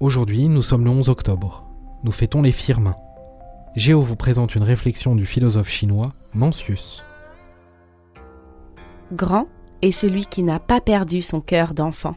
Aujourd'hui, nous sommes le 11 octobre. Nous fêtons les firmes. Géo vous présente une réflexion du philosophe chinois Mencius. Grand est celui qui n'a pas perdu son cœur d'enfant.